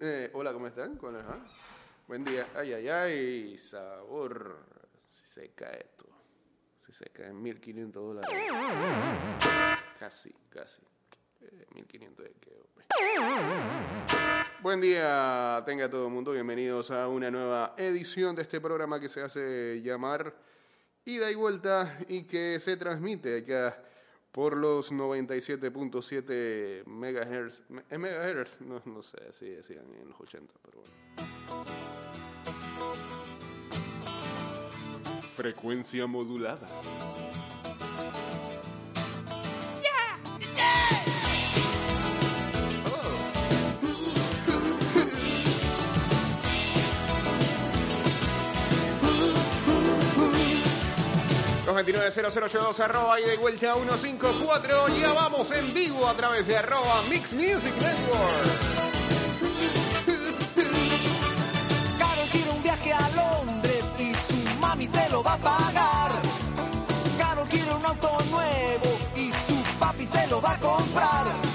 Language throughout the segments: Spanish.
Eh, hola, ¿cómo están? ¿Cómo? Buen día. Ay, ay, ay, sabor. Si se cae esto. Si se cae en 1500 dólares. Casi, casi. Eh, 1500 de qué, hombre. Buen día, tenga todo el mundo. Bienvenidos a una nueva edición de este programa que se hace llamar Ida y Vuelta y que se transmite acá por los 97.7 megahertz. ¿Es megahertz? No, no sé, así decían en los 80, pero bueno. Frecuencia modulada. 229-0082 arroba y de vuelta a 154. Ya vamos en vivo a través de arroba Mix Music Network. Caro quiere un viaje a Londres y su mami se lo va a pagar. Caro quiere un auto nuevo y su papi se lo va a comprar.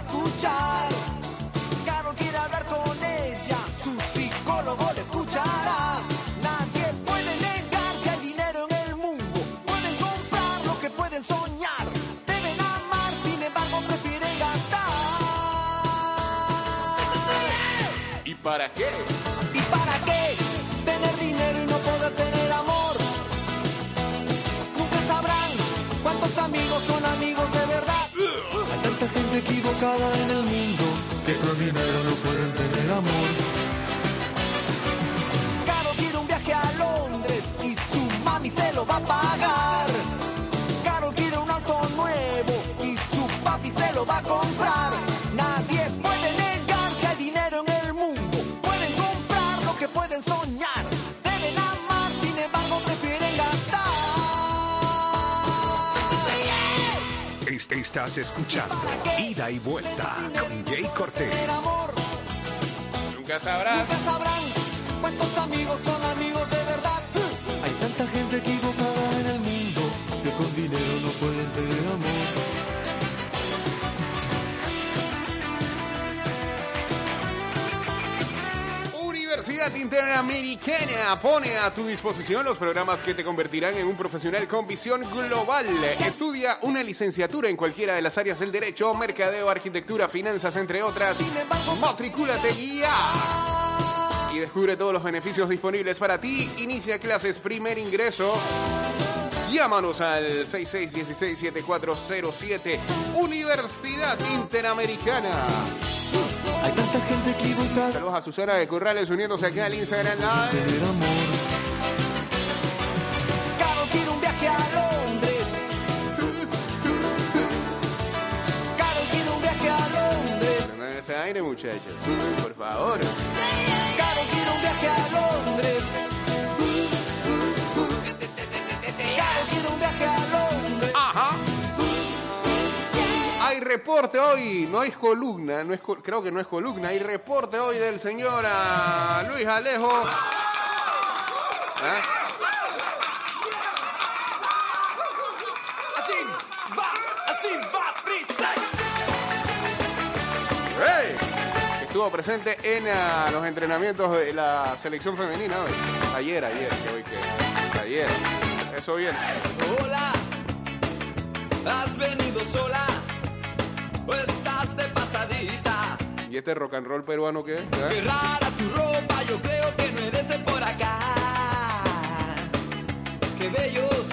Escuchar. Caro quiere hablar con ella, su psicólogo le escuchará. Nadie puede negar que hay dinero en el mundo. Pueden comprar lo que pueden soñar. Deben amar, sin embargo prefieren gastar. ¿Y para qué? A pagar. Caro quiere un auto nuevo y su papi se lo va a comprar. Nadie puede negar que hay dinero en el mundo. Pueden comprar lo que pueden soñar. Deben amar, sin embargo prefieren gastar. Est- Estás escuchando Ida y Vuelta con Jay Cortés. Nunca sabrás. nunca sabrán cuántos amigos son amigos Universidad Interamericana pone a tu disposición los programas que te convertirán en un profesional con visión global. Estudia una licenciatura en cualquiera de las áreas del derecho, mercadeo, arquitectura, finanzas, entre otras. Sin embargo, Matricúlate ya. Y descubre todos los beneficios disponibles para ti. Inicia clases primer ingreso. Llámanos al 6616-7407. Universidad Interamericana. Hay tanta gente equivocada. Saludos a Susana de Corrales uniéndose aquí al Instagram Live. Caro quiere un viaje a Londres. Caro quiere un viaje a Londres. No en ese aire, muchachos. Por favor. Reporte hoy, no hay columna, no es creo que no es columna, hay reporte hoy del señor ah, Luis Alejo. ¿Ah? Así va, así va. Estuvo presente en ah, los entrenamientos de la selección femenina hoy. Ayer, ayer, que hoy que. Ayer. Eso bien. Hola, has venido sola o estás de pasadita. ¿Y este rock and roll peruano qué? ¿Ah? Qué rara tu ropa, yo creo que no eres de por acá. Qué bellos,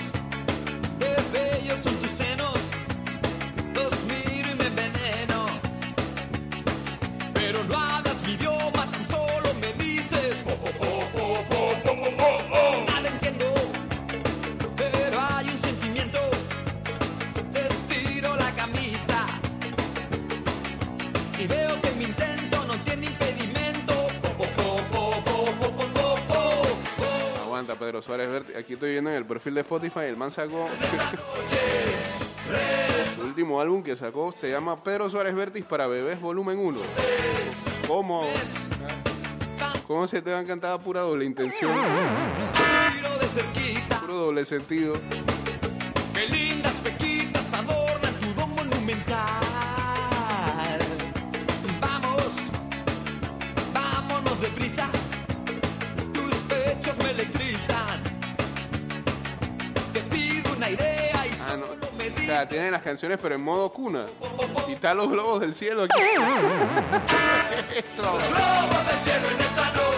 el perfil de Spotify, el man sacó su último álbum que sacó se llama Pedro Suárez Vértiz para bebés volumen 1. ¿Cómo? ¿Cómo se te va a encantar pura doble intención? Puro doble sentido. qué lindas pequitas adornan tu don monumental. Sea, tiene las canciones pero en modo cuna. Y están los globos del cielo aquí. Esto. globos del cielo en esta noche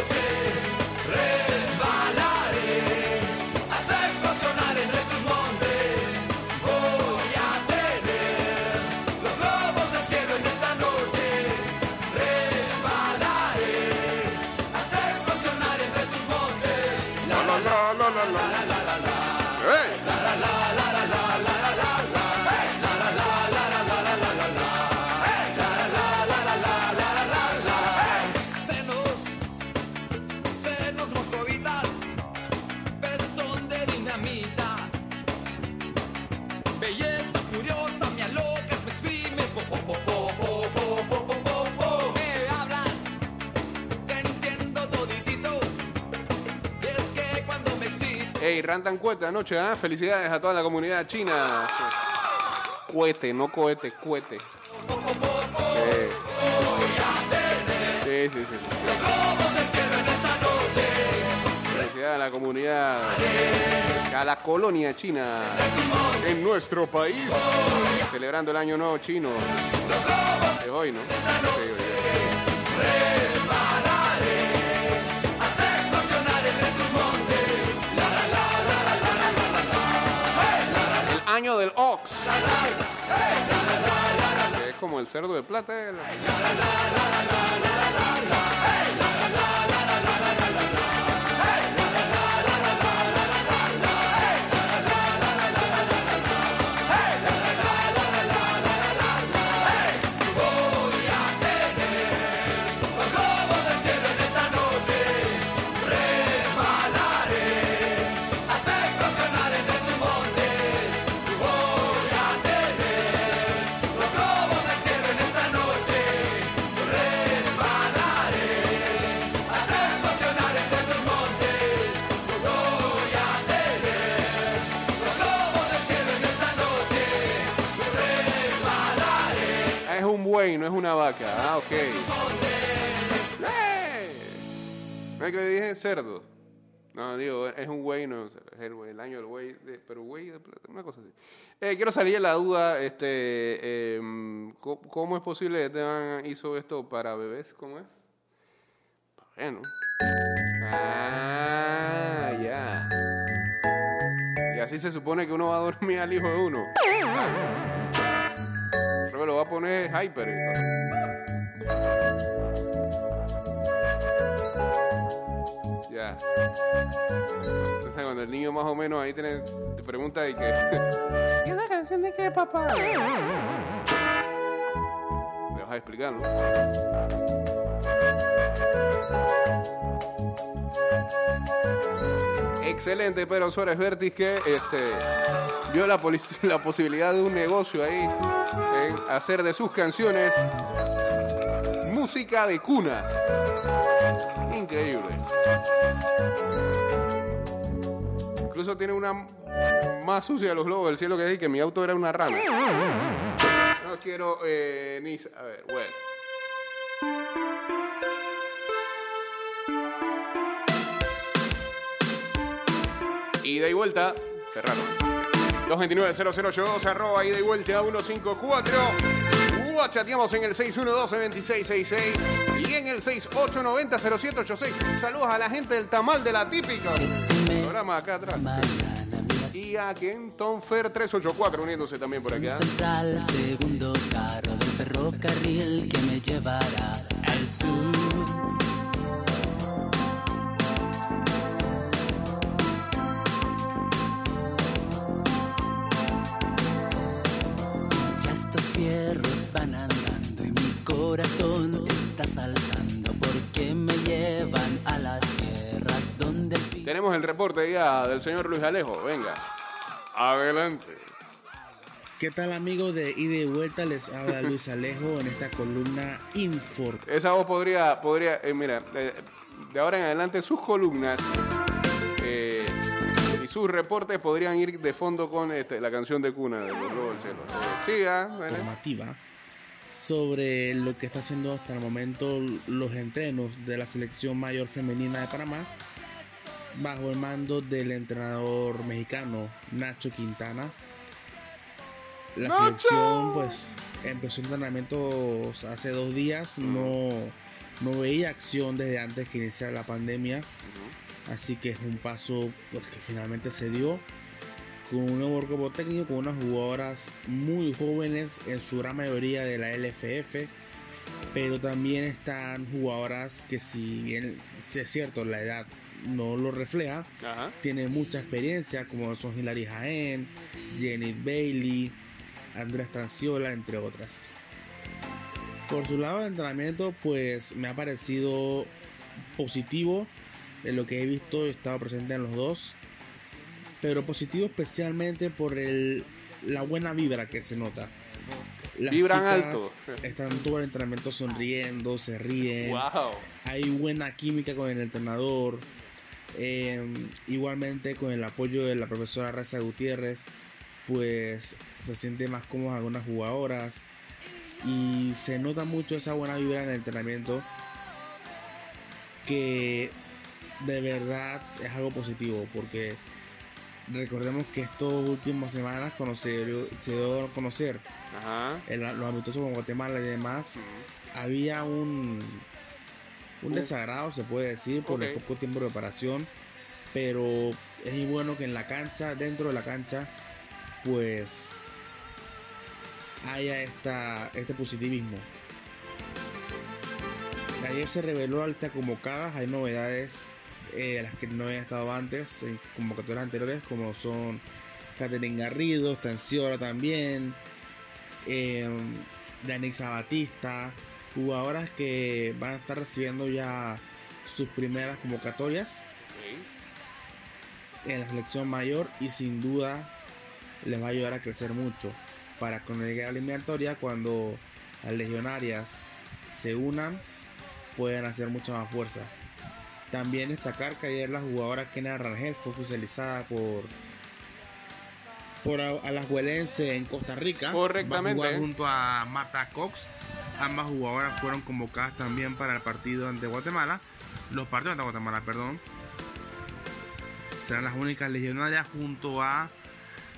Rantan Cuete anoche, ¿ah? Felicidades a toda la comunidad china. Cuete, no cohete, cuete. Sí, sí, sí. sí. Felicidades a la comunidad, a la colonia china en nuestro país, celebrando el año nuevo chino. Es hoy, ¿no? Sí, hoy, es como el cerdo de plata. No es una vaca. Ah, ok. ¡Eh! ¿No es que dije cerdo? No, digo, es un güey, no, es el, el año del güey, pero güey una cosa así. Eh, quiero salir de la duda, este, em, ¿cómo, es posible que Esteban hizo esto para bebés? ¿Cómo es? Bueno. Ah, ya. Y así se supone que uno va a dormir al hijo de uno. Creo que lo va a poner hyper. Ya. Entonces cuando el niño más o menos ahí tiene, te pregunta y que... ¿Y esa canción de qué, papá? Le vas a explicar, ¿no? Excelente, pero Suárez Vértiz que este, vio la, la posibilidad de un negocio ahí en hacer de sus canciones música de cuna. Increíble. Incluso tiene una más sucia de los globos del cielo que decir que mi auto era una rana. No quiero eh, ni... A ver, bueno. Ida y vuelta. Cerraron. 229-0082, arroba ida y vuelta 154. Chateamos en el 612-2666 y en el 6890-0786. Saludos a la gente del tamal de la típica. Programa acá atrás. Y a Kenton Fer 384 uniéndose también por acá. Central, segundo carro del ferrocarril que me llevará al sur. Saltando porque me llevan a las tierras donde el Tenemos el reporte ya del señor Luis Alejo. Venga, adelante. ¿Qué tal amigos de Ida y Vuelta? Les habla Luis Alejo en esta columna Infor. Esa voz podría, podría eh, mira, eh, de ahora en adelante sus columnas eh, y sus reportes podrían ir de fondo con este, la canción de cuna de los Globos del Cielo. Eh, siga, bueno. informativa sobre lo que está haciendo hasta el momento los entrenos de la selección mayor femenina de Panamá bajo el mando del entrenador mexicano Nacho Quintana. La ¡Nacho! selección pues empezó entrenamientos hace dos días, no, no veía acción desde antes que iniciara la pandemia, así que es un paso pues, que finalmente se dio con un nuevo cuerpo técnico, con unas jugadoras muy jóvenes, en su gran mayoría de la LFF, pero también están jugadoras que si bien si es cierto la edad no lo refleja, Ajá. tienen mucha experiencia, como son Hilary Jaén, Jenny Bailey, Andrés Tanciola, entre otras. Por su lado de entrenamiento, pues me ha parecido positivo de lo que he visto, he estado presente en los dos, pero positivo especialmente por el, la buena vibra que se nota. Las Vibran alto. Están todo el entrenamiento sonriendo, se ríen Wow. hay buena química con el entrenador. eh, igualmente con el apoyo de la profesora Reza Gutiérrez, pues se siente más cómodas algunas jugadoras y se nota mucho esa buena vibra en el entrenamiento que de verdad es algo positivo porque recordemos que estas últimas semanas se dio a conocer Ajá. los amistosos con Guatemala y demás había un un desagrado se puede decir por el poco tiempo de preparación pero es muy bueno que en la cancha dentro de la cancha pues haya esta este positivismo. Ayer se reveló la lista convocadas hay novedades eh, las que no habían estado antes en convocatorias anteriores como son Catherine Garrido, Stanciora también eh, Danixa Batista, jugadoras que van a estar recibiendo ya sus primeras convocatorias en la selección mayor y sin duda les va a ayudar a crecer mucho para cuando llegue a la eliminatoria cuando las legionarias se unan pueden hacer mucha más fuerza. También destacar que ayer la jugadora Kenia Rangel fue oficializada por por Alajuelense en Costa Rica. Correctamente. Va a jugar junto a Marta Cox. Ambas jugadoras fueron convocadas también para el partido ante Guatemala. Los partidos ante Guatemala, perdón. Serán las únicas legionarias junto a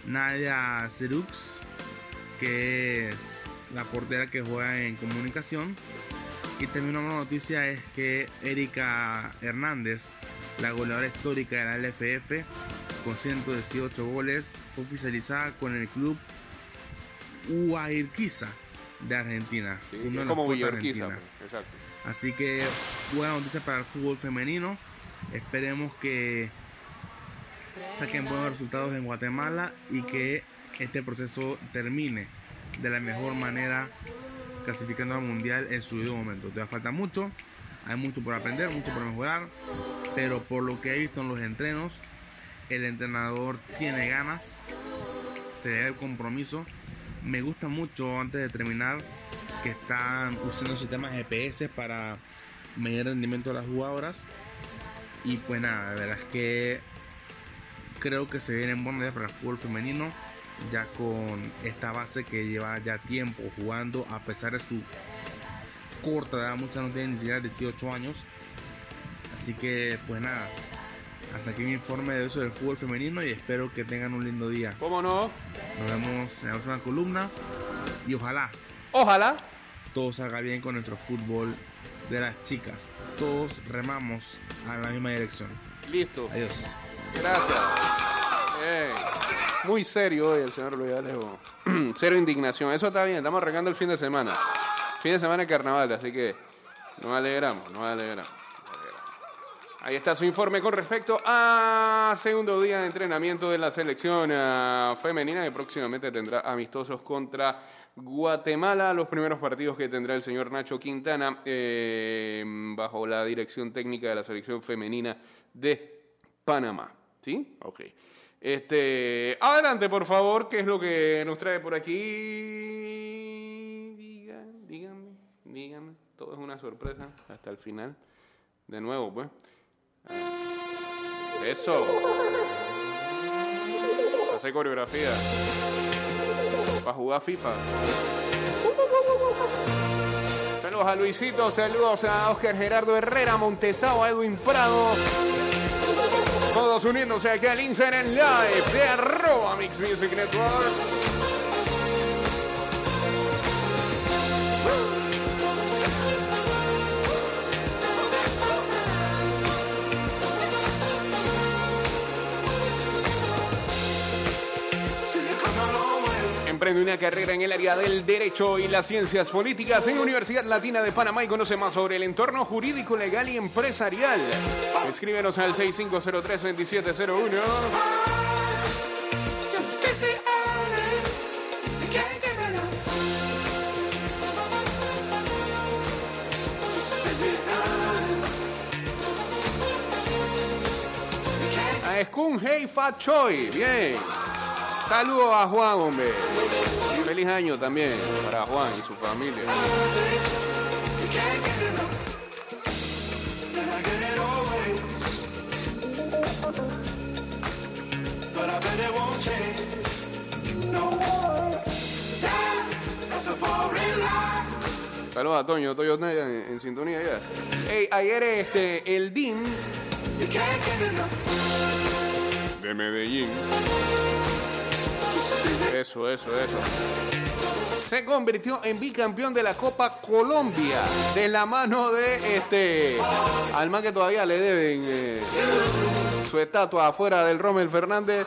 Nadia Cerux, que es la portera que juega en comunicación. Y también una noticia es que Erika Hernández, la goleadora histórica de la LFF, con 118 goles, fue oficializada con el club Huairquiza de Argentina. Sí, uno de es los como fuertes de Villorquiza. Argentina. pues, Exacto. Así que buena noticia para el fútbol femenino. Esperemos que saquen buenos resultados en Guatemala y que este proceso termine de la mejor manera clasificando al mundial en su debido momento. Todavía falta mucho, hay mucho por aprender, mucho por mejorar, pero por lo que he visto en los entrenos, el entrenador tiene ganas, se ve el compromiso. Me gusta mucho antes de terminar que están usando sistemas GPS para medir el rendimiento de las jugadoras. Y pues nada, la verdad es que creo que se vienen buenas ideas para el fútbol femenino, ya con esta base que lleva ya tiempo jugando, a pesar de su corta edad, muchas no tienen ni siquiera 18 años. Así que pues nada, hasta aquí mi informe de eso del fútbol femenino y espero que tengan un lindo día. ¿Cómo no? Nos vemos en la próxima columna y ojalá Ojalá. todo salga bien con nuestro fútbol de las chicas. Todos remamos a la misma dirección. Listo. Adiós. Gracias. Muy serio hoy el señor Luis Alejo. Cero indignación. Eso está bien. Estamos arrancando el fin de semana. Fin de semana de carnaval, así que nos alegramos, nos alegramos. Ahí está su informe con respecto a segundo día de entrenamiento de la selección ah, femenina que próximamente tendrá amistosos contra Guatemala. Los primeros partidos que tendrá el señor Nacho Quintana eh, bajo la dirección técnica de la selección femenina de Panamá. ¿Sí? Ok. Este, adelante, por favor, ¿qué es lo que nos trae por aquí? Digan, díganme, díganme. Todo es una sorpresa hasta el final. De nuevo, pues. Ah, Eso. Hace coreografía. Para jugar FIFA. Saludos a Luisito, saludos a Oscar Gerardo Herrera, Montesao, a Edwin Prado. Todos uniéndose aquí al Instagram Live de arroba Mix Music Network. Una carrera en el área del derecho y las ciencias políticas en Universidad Latina de Panamá y conoce más sobre el entorno jurídico, legal y empresarial. Escríbenos al 6503-2701. A Skun Hey Fat Choi. Bien. Saludos a Juan, hombre. Feliz año también para Juan y su familia. Saludos a Toño, Toño en, en sintonía ya. Hey, ayer este, el DIN de Medellín. Eso, eso, eso. Se convirtió en bicampeón de la Copa Colombia de la mano de este al man que todavía le deben eh, su estatua afuera del Rommel Fernández.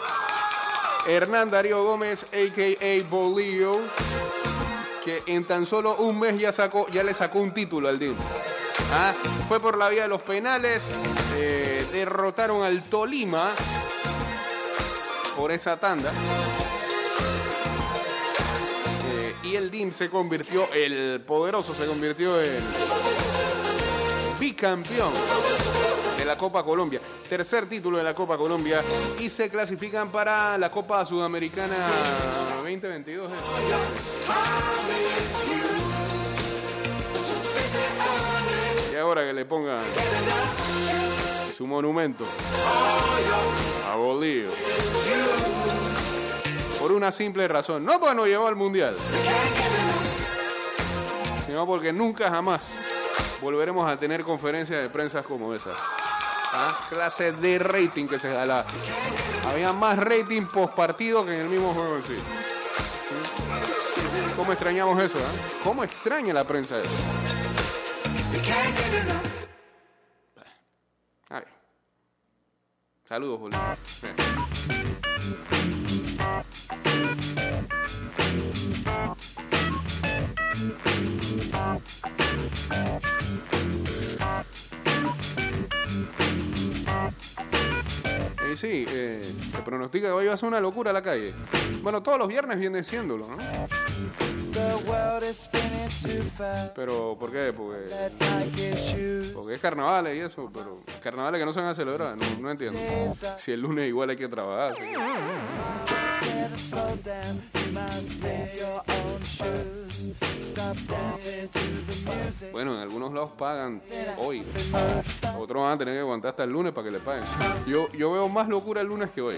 Hernán Darío Gómez, a.k.a. Bolillo, que en tan solo un mes ya, sacó, ya le sacó un título al DIM. Ah, fue por la vía de los penales, eh, derrotaron al Tolima por esa tanda. Y el DIM se convirtió, el poderoso se convirtió en bicampeón de la Copa Colombia. Tercer título de la Copa Colombia y se clasifican para la Copa Sudamericana 2022. ¿eh? Y ahora que le pongan su monumento a Bolívar. Por una simple razón. No porque nos llevó al mundial, sino porque nunca jamás volveremos a tener conferencias de prensa como esas. ¿Ah? Clase de rating que se da. Había más rating post partido que en el mismo juego en sí. ¿Cómo extrañamos eso? ah? ¿Cómo extraña la prensa eso? Saludos, Julio. Y sí, eh, se pronostica que hoy va a ser una locura la calle. Bueno, todos los viernes viene siéndolo, ¿no? Pero, ¿por qué? Porque, porque es carnavales y eso, pero carnavales que no se van a celebrar, no, no entiendo. Si el lunes igual hay que trabajar. Bueno, en algunos lados pagan hoy. Otros van a tener que aguantar hasta el lunes para que le paguen. Yo, yo veo más locura el lunes que hoy.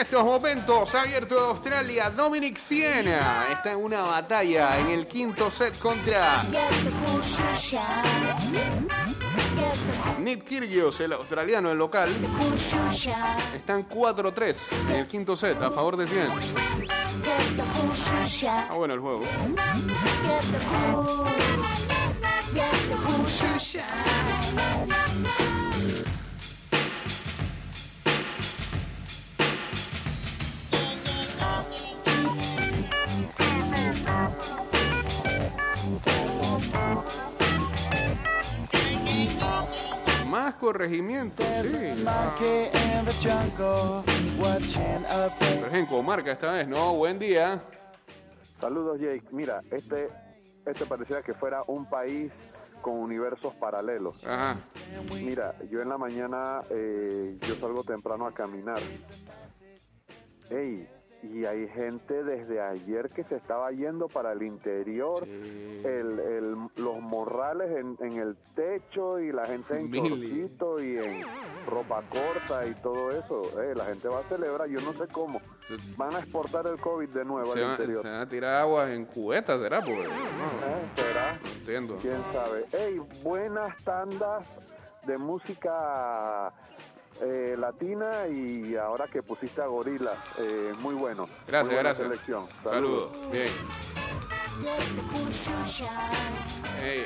Estos momentos abierto de Australia Dominic Fiena. Está en una batalla en el quinto set contra Nick Kyrgios, el australiano, el local. Están 4-3 en el quinto set a favor de Fiena. Ah, bueno el juego. Más corregimiento. Sí. ah, pero es en comarca esta vez, ¿no? Buen día. Saludos Jake. Mira, este, este pareciera que fuera un país con universos paralelos. Ajá. Mira, yo en la mañana eh, yo salgo temprano a caminar. Ey, y hay gente desde ayer que se estaba yendo para el interior, Sí. el, el- los morrales en, en el techo y la gente en Mili. chorcito y en ropa corta y todo eso. Eh, la gente va a celebrar, yo no sé cómo. Van a exportar el COVID de nuevo Se al van, se interior. van a tirar agua en cubetas, ¿será? Porque, no, Eh, ¿Será? no entiendo. quién sabe. Hey, buenas tandas de música eh, latina y ahora que pusiste a Gorila, eh, muy bueno. Gracias, Muy gracias. selección. Saludos. Bien.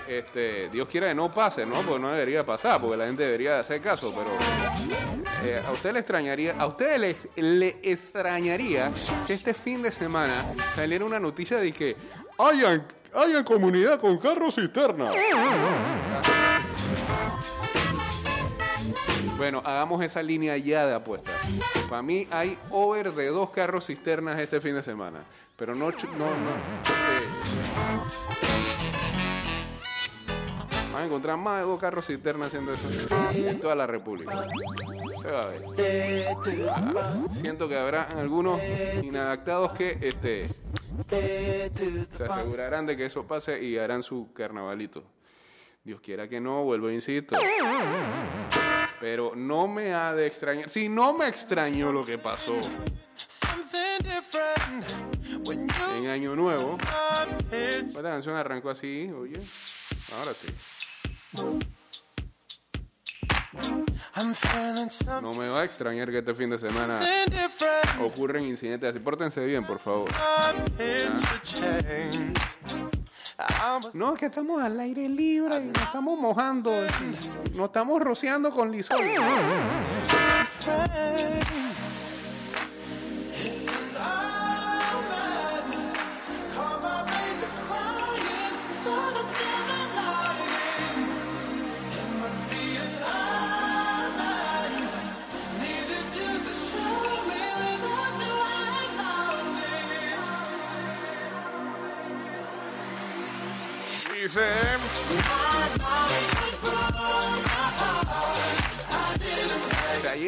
Este, Dios quiera que no pase, ¿no? Porque no debería pasar, porque la gente debería hacer caso, pero eh, a usted le extrañaría, a usted le, le extrañaría que este fin de semana saliera una noticia de que hayan, hayan comunidad con carros cisterna. Bueno, hagamos esa línea ya de apuestas. Para mí hay over de dos carros cisternas este fin de semana. Pero no... no, no eh, Van a encontrar más de dos carros cisternas haciendo eso en toda la República. Ah, siento que habrá algunos inadaptados que este, se asegurarán de que eso pase y harán su carnavalito. Dios quiera que no, vuelvo e insisto. Pero no me ha de extrañar. Si no me extrañó lo que pasó Something different when you en Año Nuevo. Esta canción arrancó así, oye. Ahora sí. No me va a extrañar que este fin de semana ocurren incidentes así. Pórtense bien, por favor. I'm No, es que estamos al aire libre y nos estamos mojando. Nos estamos rociando con lisol. It's the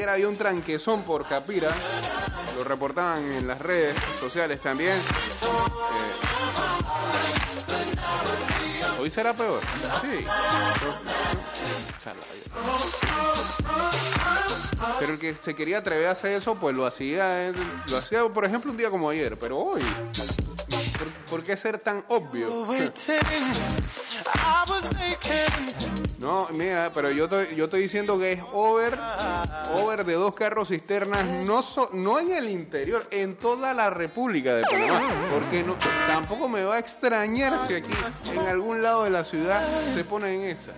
Había un tranquezón por Capira. Lo reportaban en las redes sociales también. Eh, Hoy será peor. Pero el que se quería atrever a hacer eso, pues lo hacía, eh, lo hacía, por ejemplo, un día como ayer. Pero hoy, ¿por, por qué ser tan obvio? No, mira, pero yo estoy, yo estoy diciendo que es over, over de dos carros cisternas, no, so- no en el interior, en toda la República de Panamá. Porque no, tampoco me va a extrañar si aquí, en algún lado de la ciudad, se pone en esa.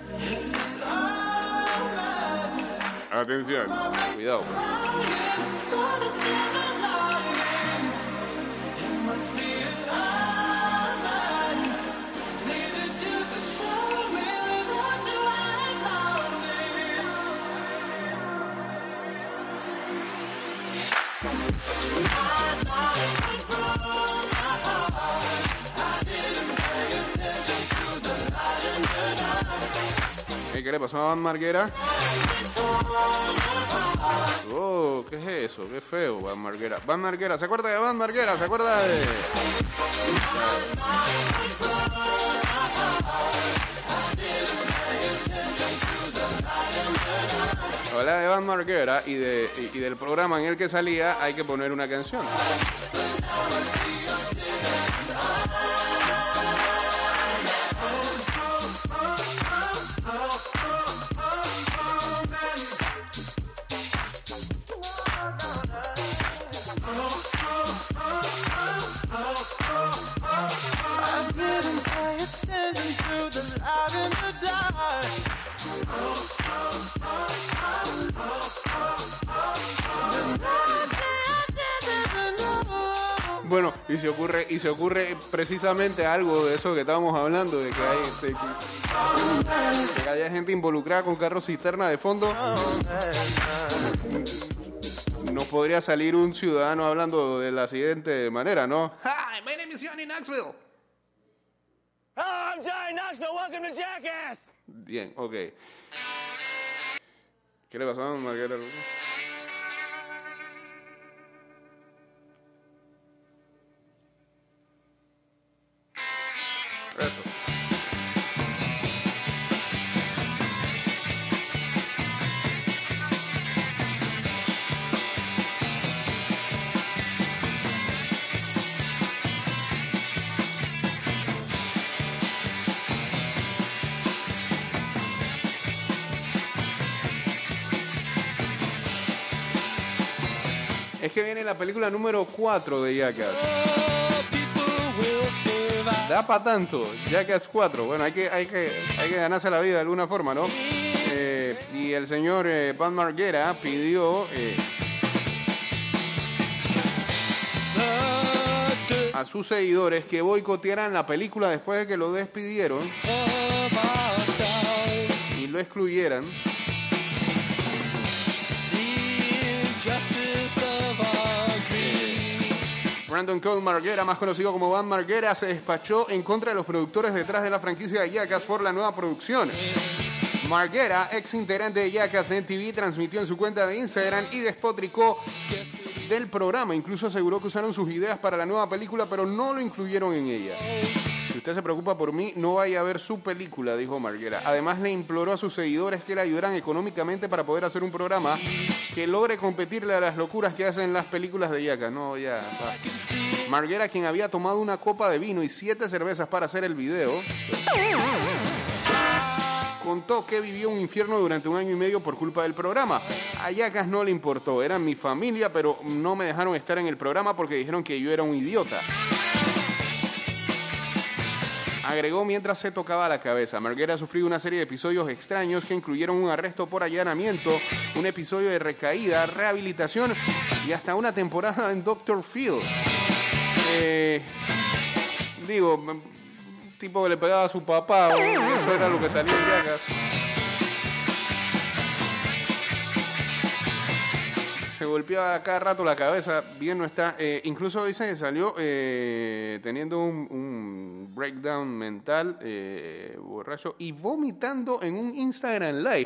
Atención, cuidado. ¿Qué le pasó a Van Marguera? Oh, ¿qué es eso? Qué feo, Van Marguera. Van Marguera, ¿se acuerda de Van Marguera? ¿Se acuerda de...? Habla de Van Marguera y, de, y, y del programa en el que salía hay que poner una canción. Bueno, y se ocurre, y se ocurre precisamente algo de eso que estábamos hablando, de que hay, de que- de que haya gente involucrada con carros cisterna de fondo. Nos podría salir un ciudadano hablando de la siguiente manera, ¿no? Hi, my name is Johnny Knoxville. I'm Johnny Knoxville. Welcome to Jackass. Bien, ok. ¿Qué le pasó a? Eso. Es que viene la película número 4 de Jackass. Da para tanto, Jackass 4. Bueno, hay que, hay, que, hay que ganarse la vida de alguna forma, ¿no? Eh, y el señor eh, Van Marguera pidió eh, a sus seguidores que boicotearan la película después de que lo despidieron y lo excluyeran. Brandon Cole Marguera, más conocido como Van Marguera, se despachó en contra de los productores detrás de la franquicia de Jackass por la nueva producción. Marguera, ex integrante de Jackass en TV, transmitió en su cuenta de Instagram y despotricó del programa. Incluso aseguró que usaron sus ideas para la nueva película, pero no lo incluyeron en ella. Si usted se preocupa por mí, no vaya a ver su película, dijo Marguera. Además, le imploró a sus seguidores que le ayudaran económicamente para poder hacer un programa que logre competirle a las locuras que hacen las películas de Jackass. No, ya. va. Marguera, quien había tomado una copa de vino y siete cervezas para hacer el video, contó que vivió un infierno durante un año y medio por culpa del programa. A Jackass no le importó, eran mi familia, pero no me dejaron estar en el programa porque dijeron que yo era un idiota. Agregó mientras se tocaba la cabeza. Marguera ha sufrido una serie de episodios extraños que incluyeron un arresto por allanamiento, un episodio de recaída, rehabilitación y hasta una temporada en Doctor Phil. Eh, digo, tipo que le pegaba a su papá, eso era lo que salía en Jackass. Se golpeaba cada rato la cabeza, bien no está. Eh, incluso dice que salió eh, teniendo un, un breakdown mental, eh, borracho, y vomitando en un Instagram Live.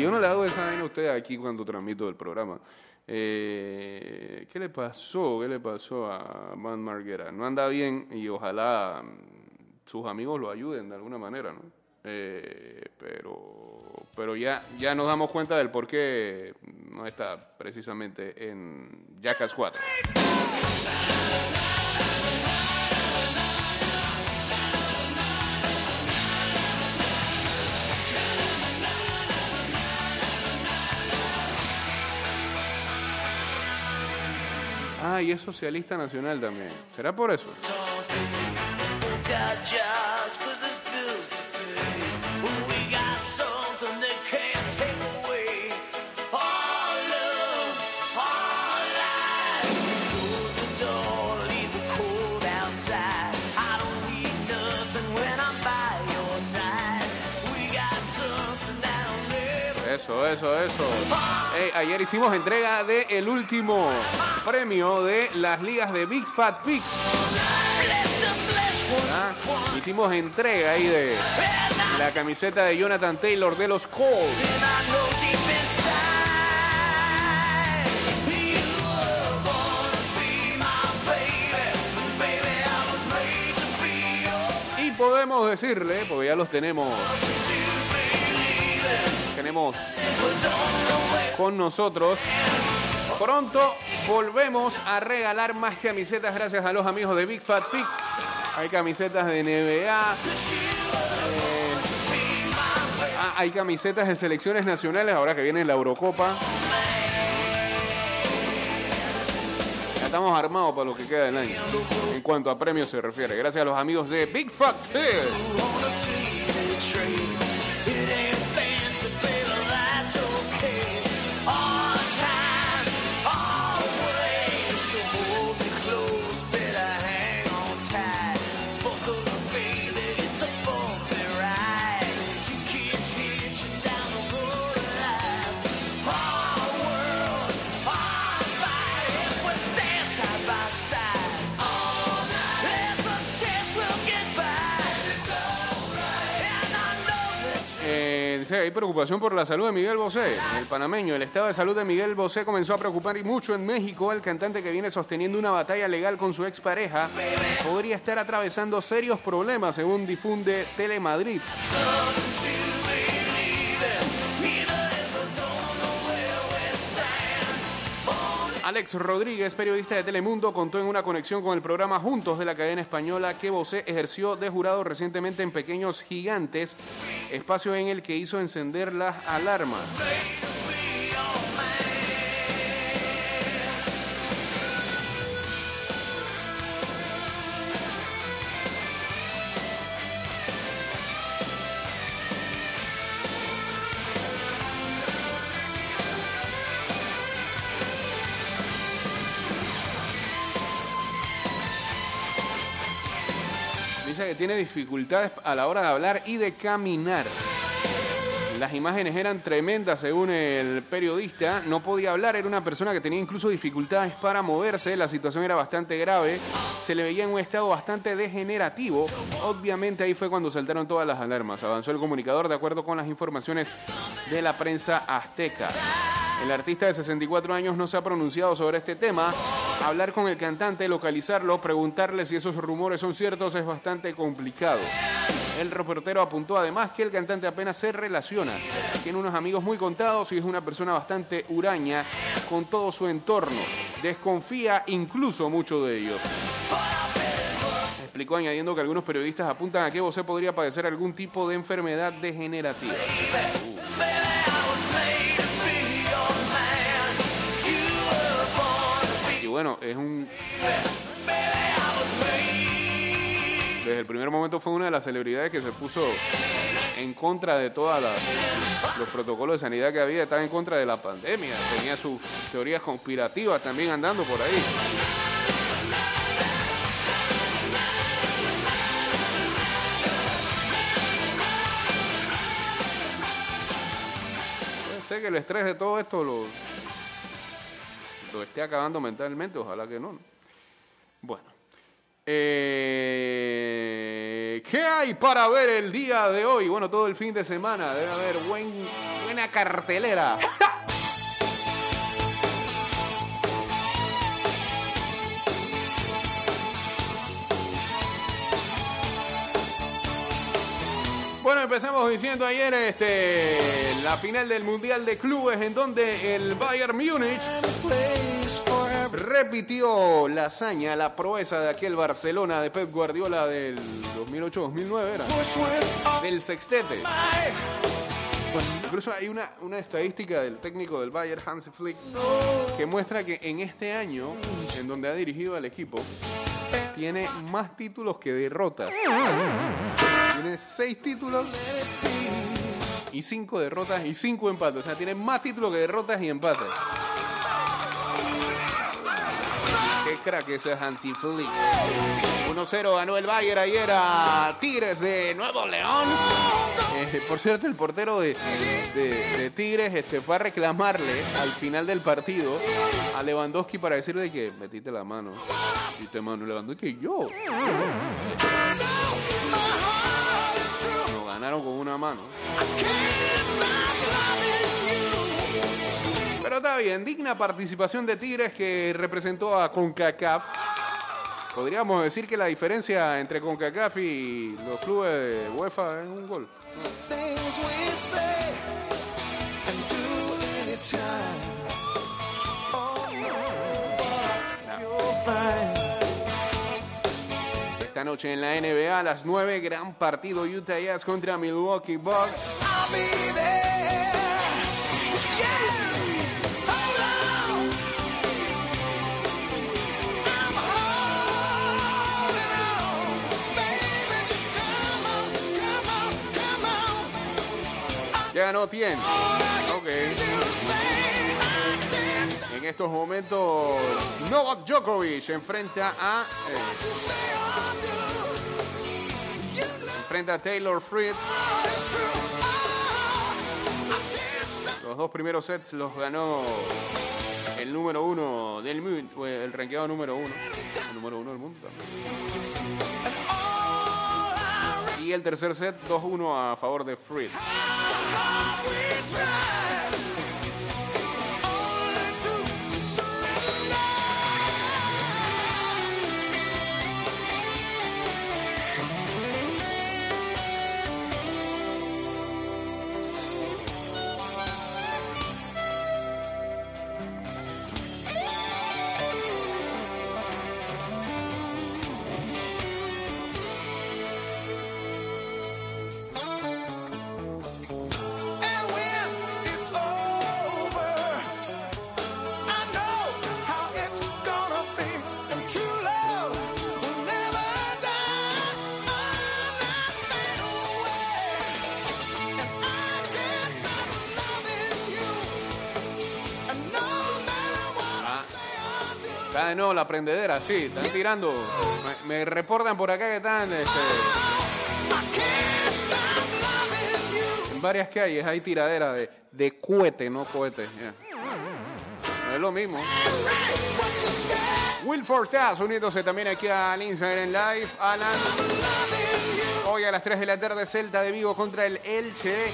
Yo no le hago esa vaina a ustedes aquí cuando transmito el programa. Eh, ¿Qué le pasó? ¿Qué le pasó a Van Marguera? No anda bien y ojalá mm, sus amigos lo ayuden de alguna manera, ¿no? Eh, pero pero ya, ya nos damos cuenta del por qué no está precisamente en Jackass 4. Ah, y es socialista nacional también. ¿Será por eso? Eso, eso, eso. Ayer hicimos entrega del el último premio de las ligas de Big Fat Pigs. Hicimos entrega ahí de la camiseta de Jonathan Taylor de los Colts. Y podemos decirle, porque ya los tenemos, con nosotros. Pronto volvemos a regalar más camisetas gracias a los amigos de Big Fat Pigs. Hay camisetas de NBA. eh, ah, hay camisetas de selecciones nacionales ahora que viene la Eurocopa. Ya estamos armados para lo que queda del año. En cuanto a premios se refiere. Gracias a los amigos de Big Fat Pigs. Hay preocupación por la salud de Miguel Bosé, el panameño. El estado de salud de Miguel Bosé comenzó a preocupar y mucho en México. El cantante que viene sosteniendo una batalla legal con su expareja podría estar atravesando serios problemas, según difunde Telemadrid. Alex Rodríguez, periodista de Telemundo, contó en una conexión con el programa Juntos de la cadena española que Bosé ejerció de jurado recientemente en Pequeños Gigantes, espacio en el que hizo encender las alarmas. Que tiene dificultades a la hora de hablar y de caminar. Las imágenes eran tremendas según el periodista. No podía hablar, era una persona que tenía incluso dificultades para moverse. La situación era bastante grave. Se le veía en un estado bastante degenerativo. Obviamente ahí fue cuando saltaron todas las alarmas. Avanzó el comunicador de acuerdo con las informaciones de la prensa azteca. El artista de 64 años no se ha pronunciado sobre este tema. Hablar con el cantante, localizarlo, preguntarle si esos rumores son ciertos es bastante complicado. El reportero apuntó además que el cantante apenas se relaciona. Tiene unos amigos muy contados y es una persona bastante huraña con todo su entorno. Desconfía incluso mucho de ellos. Explicó añadiendo que algunos periodistas apuntan a que Bosé podría padecer algún tipo de enfermedad degenerativa. Bueno, es un... Desde el primer momento fue una de las celebridades que se puso en contra de todos los protocolos de sanidad que había, estaba en contra de la pandemia, tenía sus teorías conspirativas también andando por ahí. Ser que el estrés de todo esto lo, lo esté acabando mentalmente, ojalá que no. ¿no? Bueno. Eh, ¿Qué hay para ver el día de hoy? Bueno, todo el fin de semana debe haber buen, buena cartelera. Bueno, empezamos diciendo ayer este, la final del Mundial de Clubes en donde el Bayern Múnich repitió la hazaña, la proeza de aquel Barcelona de Pep Guardiola del 2008-2009 era, del sextete. Incluso hay una, una estadística del técnico del Bayern, Hansi Flick, que muestra que en este año, en donde ha dirigido al equipo, tiene más títulos que derrotas. Tiene seis títulos y cinco derrotas y cinco empates. O sea, tiene más títulos que derrotas y empates. Qué crack ese Hansi Flick. 1-0 ganó el Bayern ayer a Tigres de Nuevo León. Eh, por cierto, el portero de, Tigres este, fue a reclamarle al final del partido a Lewandowski para decirle que metiste la mano. Metiste mano Lewandowski. Yo. Ganaron con una mano. Pero está bien, digna participación de Tigres que representó a CONCACAF. Podríamos decir que la diferencia entre CONCACAF y los clubes de UEFA es un gol. Noche en la NBA a las 9, gran partido Utah Jazz contra Milwaukee Bucks. Ya no tiene. Ok. En estos momentos, Novak Djokovic enfrenta a. eh, enfrenta a Taylor Fritz. Los dos primeros sets los ganó el número uno del mundo, el ranqueado número uno, el número uno del mundo Y el tercer set 2-1 a favor de Fritz. De nuevo la prendedera, sí, están tirando. Me, reportan por acá que están este, en varias calles, hay tiradera de, de cohete, no cohete. es lo mismo. Will Fortas uniéndose también aquí al Instagram Live. Alan, hoy a las 3 de la tarde, Celta de Vigo contra el Elche.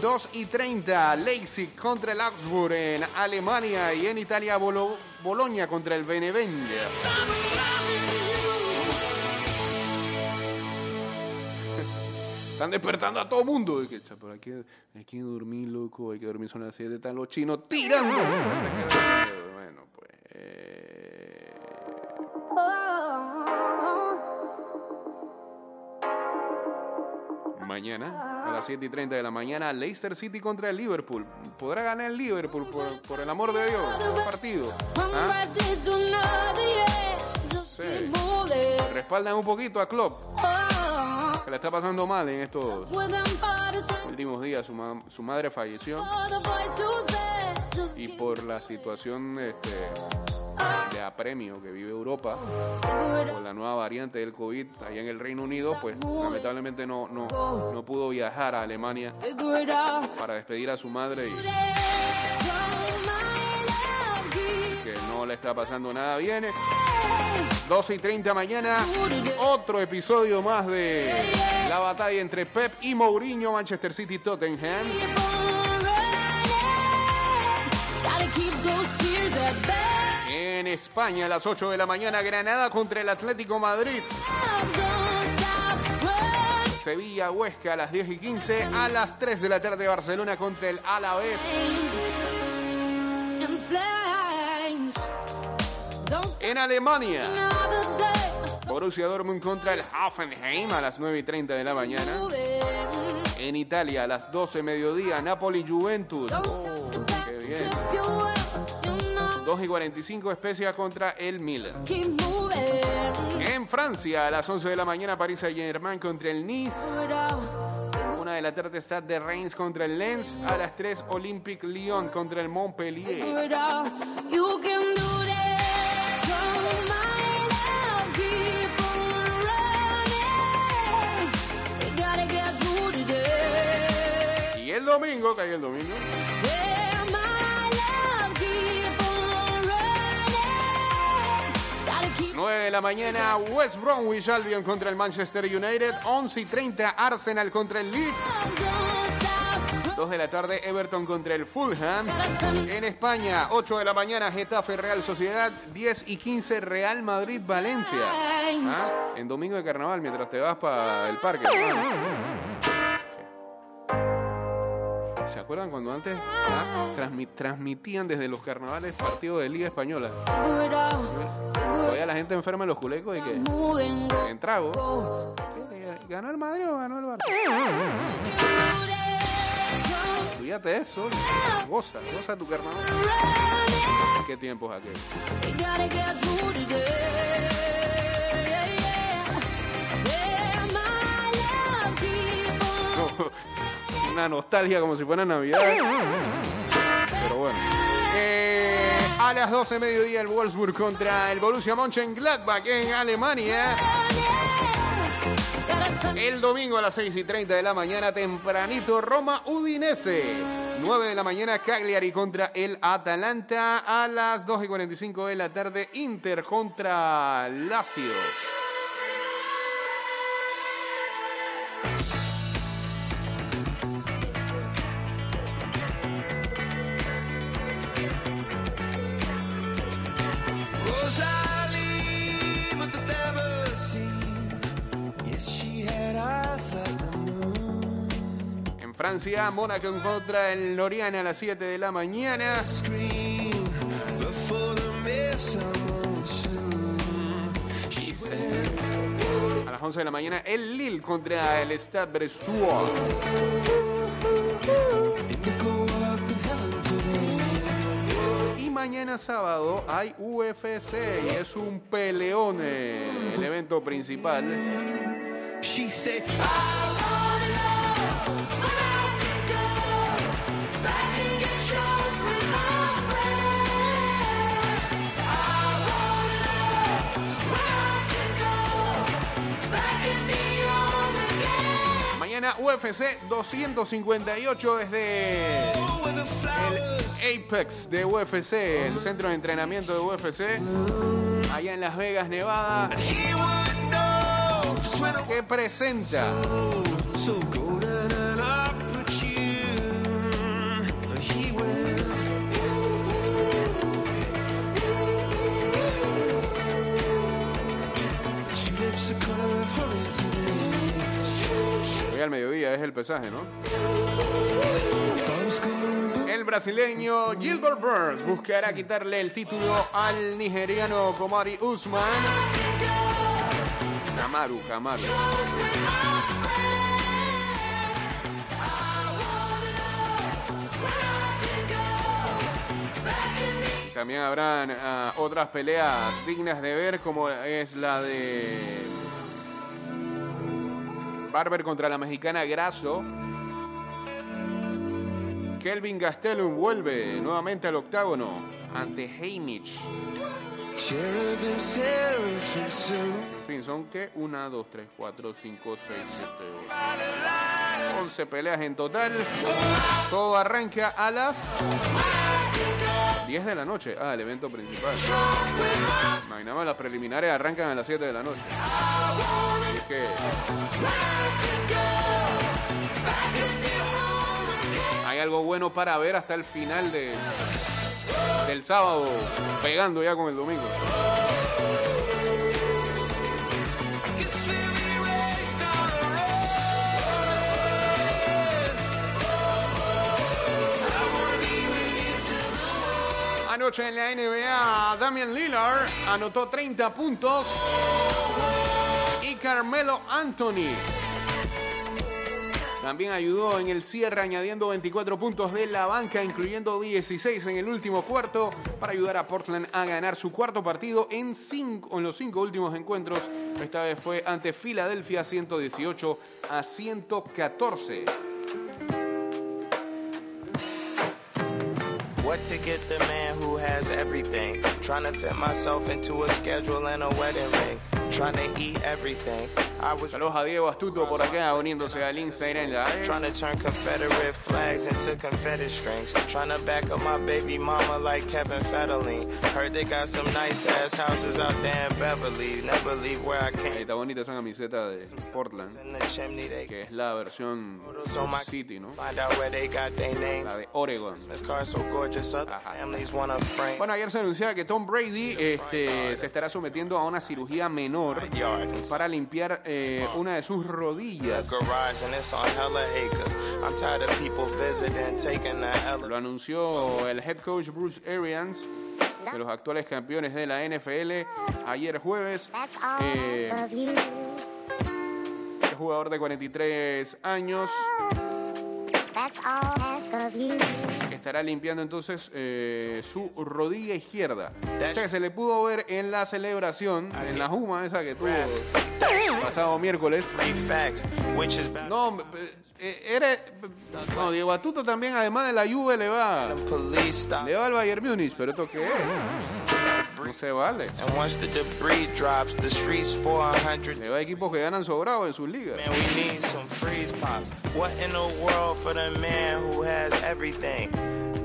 2 y 30, Leipzig contra el Augsburg en Alemania. Y en Italia, Bolo- Boloña contra el Benevento. Están despertando a todo mundo. "Cha, pero hay que, hay que dormir, loco. Hay que dormir, son las 7. Están los chinos tirando. Bueno, pues. eh, Mañana, a las 7 y 30 de la mañana, Leicester City contra el Liverpool. ¿Podrá ganar el Liverpool por, el amor de Dios? Un partido. ¿Ah? Respaldan un poquito a Klopp, que le está pasando mal en estos últimos días. Su madre falleció y por la situación este, de apremio que vive Europa, con la nueva variante del COVID allá en el Reino Unido, pues lamentablemente no, no, no pudo viajar a Alemania para despedir a su madre y que no le está pasando nada bien. 12 y 30 mañana, otro episodio más de la batalla entre Pep y Mourinho, Manchester City, Tottenham. En España a las 8 de la mañana, Granada contra el Atlético Madrid. Sevilla, Huesca a las 10 y 15. A las 3 de la tarde, Barcelona contra el Alavés. En Alemania, Borussia Dortmund contra el Hoffenheim a las 9 y 30 de la mañana. En Italia, a las 12 mediodía, Napoli, Juventus. Oh, qué bien. 2 y 45, Especia contra el Milan. En Francia, a las 11 de la mañana, París Saint-Germain contra el Nice. Una de la tarde, Stade de Reims contra el Lens. A las 3, Olympique Lyon contra el Montpellier. Y el domingo, hay el domingo. 9 de la mañana, West Bromwich Albion contra el Manchester United. 11 y 30, Arsenal contra el Leeds. 2 de la tarde, Everton contra el Fulham. En España, 8 de la mañana, Getafe Real Sociedad. 10 y 15, Real Madrid Valencia. ¿Ah? En domingo de carnaval, mientras te vas para el parque. ¿Se acuerdan cuando antes ah, transmi- transmitían desde los carnavales partidos de Liga Española? Todavía la gente enferma en los culecos y que en trago. ¿Ganó el Madrid o ganó el Barça? Cuídate eso. Goza, goza tu carnaval. ¿Qué tiempos aquel? Una nostalgia como si fuera Navidad. Pero bueno. Eh, a las 12 de mediodía el Wolfsburg contra el Borussia Mönchengladbach en Alemania. El domingo a las 6 y 30 de la mañana, tempranito, Roma Udinese. 9 de la mañana, Cagliari contra el Atalanta. A las 2 y 45 de la tarde, Inter contra Lacios. Francia, Mónaco contra el Noriana a las 7 de la mañana. A las 11 de la mañana, el Lille contra el Stade Brestois. Y mañana sábado hay UFC y es un peleón el evento principal. She said, UFC 258 desde el Apex de UFC, el centro de entrenamiento de UFC, allá en Las Vegas, Nevada, que presenta. Hoy al mediodía, es el pesaje, ¿no? El brasileño Gilbert Burns buscará quitarle el título al nigeriano Komari Usman. Kamaru, Kamaru. También habrán ah, otras peleas dignas de ver, como es la de Barber contra la mexicana Grasso. Kelvin Gastelum vuelve nuevamente al octágono ante soon. En fin, son que 1, 2, 3, 4, 5, 6, 7, 8. 11 peleas en total. Todo arranca a las 10 de la noche. Ah, el evento principal. Más, las preliminares arrancan a las 7 de la noche. Así es que. Algo bueno para ver hasta el final de, del sábado, pegando ya con el domingo. Anoche en la NBA, Damian Lillard anotó 30 puntos y Carmelo Anthony también ayudó en el cierre añadiendo 24 puntos de la banca, incluyendo 16 en el último cuarto para ayudar a Portland a ganar su cuarto partido en, cinco, en los cinco últimos encuentros. Esta vez fue ante Filadelfia 118 a 114. What to get the man who has everything? Trying to fit myself into a schedule and a wedding ring. Trying to eat everything. I was Saludos a Diego Astuto por acá uniéndose al Instagram Live. trying to turn Confederate flags into confetti strings. Trying to back up my baby mama like Kevin Federline. Heard they got some nice ass houses out there in Beverly. Never leave where I Ahí came. está bonita esa camiseta de Portland, que es la versión City, ¿no? find out where they got their name. La de Oregon. Ajá. Bueno, ayer se anunciaba que Tom Brady este, se estará sometiendo a una cirugía menor Para limpiar eh, una de sus rodillas. garage and it's on hella acres. I'm tired of people visiting, taking the Lo anunció el head coach Bruce Arians de los actuales campeones de la NFL ayer jueves. Eh, el jugador de 43 años estará limpiando entonces eh, su rodilla izquierda. O sea que se le pudo ver en la celebración, en la juma esa que tuvo el pasado miércoles. No, eh, era, no, Diego Atuto también, además de la Juve, le va, le va al Bayern Múnich, pero ¿esto qué es? No se vale. And once the debris drops, the streets 400. Le va a equipos que ganan sobrado en sus ligas. Man, who has everything?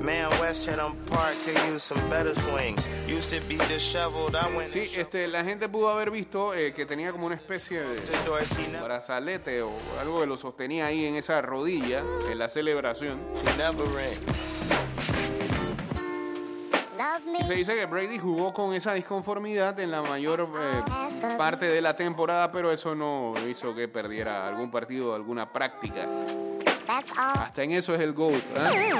Man, West Chatham Park could use some better swings. Used to be disheveled. I went Sí, este, la gente pudo haber visto eh, que tenía como una especie de brazalete o algo que lo sostenía ahí en esa rodilla en la celebración. se dice que Brady jugó con esa disconformidad en la mayor eh, parte de la temporada, pero eso no hizo que perdiera algún partido o alguna práctica. Hasta en eso es el GOAT. ¿eh?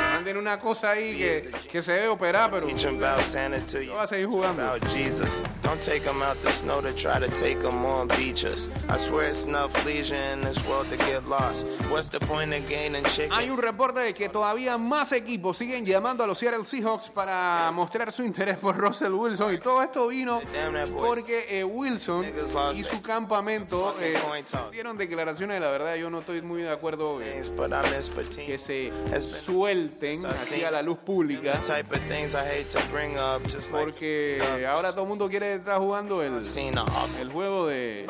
Manden una cosa ahí que, que se debe operar, pero 'em yo voy a seguir jugando. Jesus. Don't take 'em out the snow to try to take 'em on beaches. I swear it's enough leisure in this world to get lost. What's the point of gaining chicken? Hay un reporte de que todavía más equipos siguen llamando a los Seattle Seahawks para mostrar su interés por Russell Wilson y todo esto vino porque eh, Wilson y su campamento eh, dieron declaraciones, la verdad yo no estoy muy de acuerdo eh, que se suelten así a la luz pública porque ahora todo el mundo quiere estar jugando el, el juego de,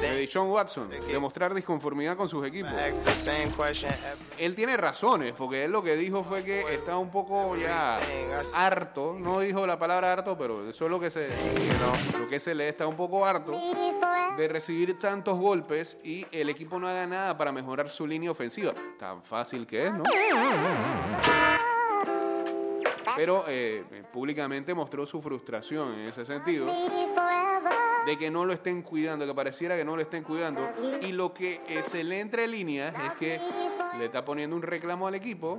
de. Deshaun Watson, de mostrar disconformidad con sus equipos. Él tiene razones, porque él lo que dijo fue que está un poco ya harto, no dijo la palabra harto, pero eso es lo que se, lo que se lee, está un poco harto de recibir tantos golpes y el equipo no haga nada para mejorar su línea ofensiva. Tan fácil que es, ¿no? Pero eh, públicamente mostró su frustración en ese sentido de que no lo estén cuidando, que pareciera que no lo estén cuidando. Y lo que eh, se lee entre líneas es que le está poniendo un reclamo al equipo.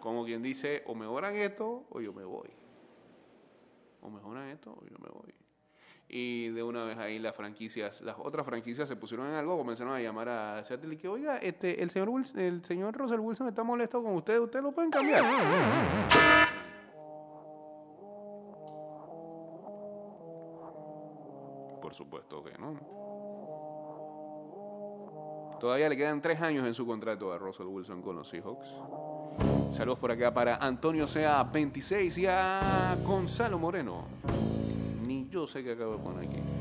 Como quien dice, o mejoran esto o yo me voy. O mejoran esto o yo me voy. Y de una vez ahí las franquicias, las otras franquicias se pusieron en algo, comenzaron a llamar a Seattle y que, oiga, este, el señor el señor Russell Wilson está molesto con usted, ustedes lo pueden cambiar. Por supuesto que no. Todavía le quedan tres años en su contrato a Russell Wilson con los Seahawks. Saludos por acá para Antonio Sea 26 y a Gonzalo Moreno. Yo sé qué acabo de poner aquí.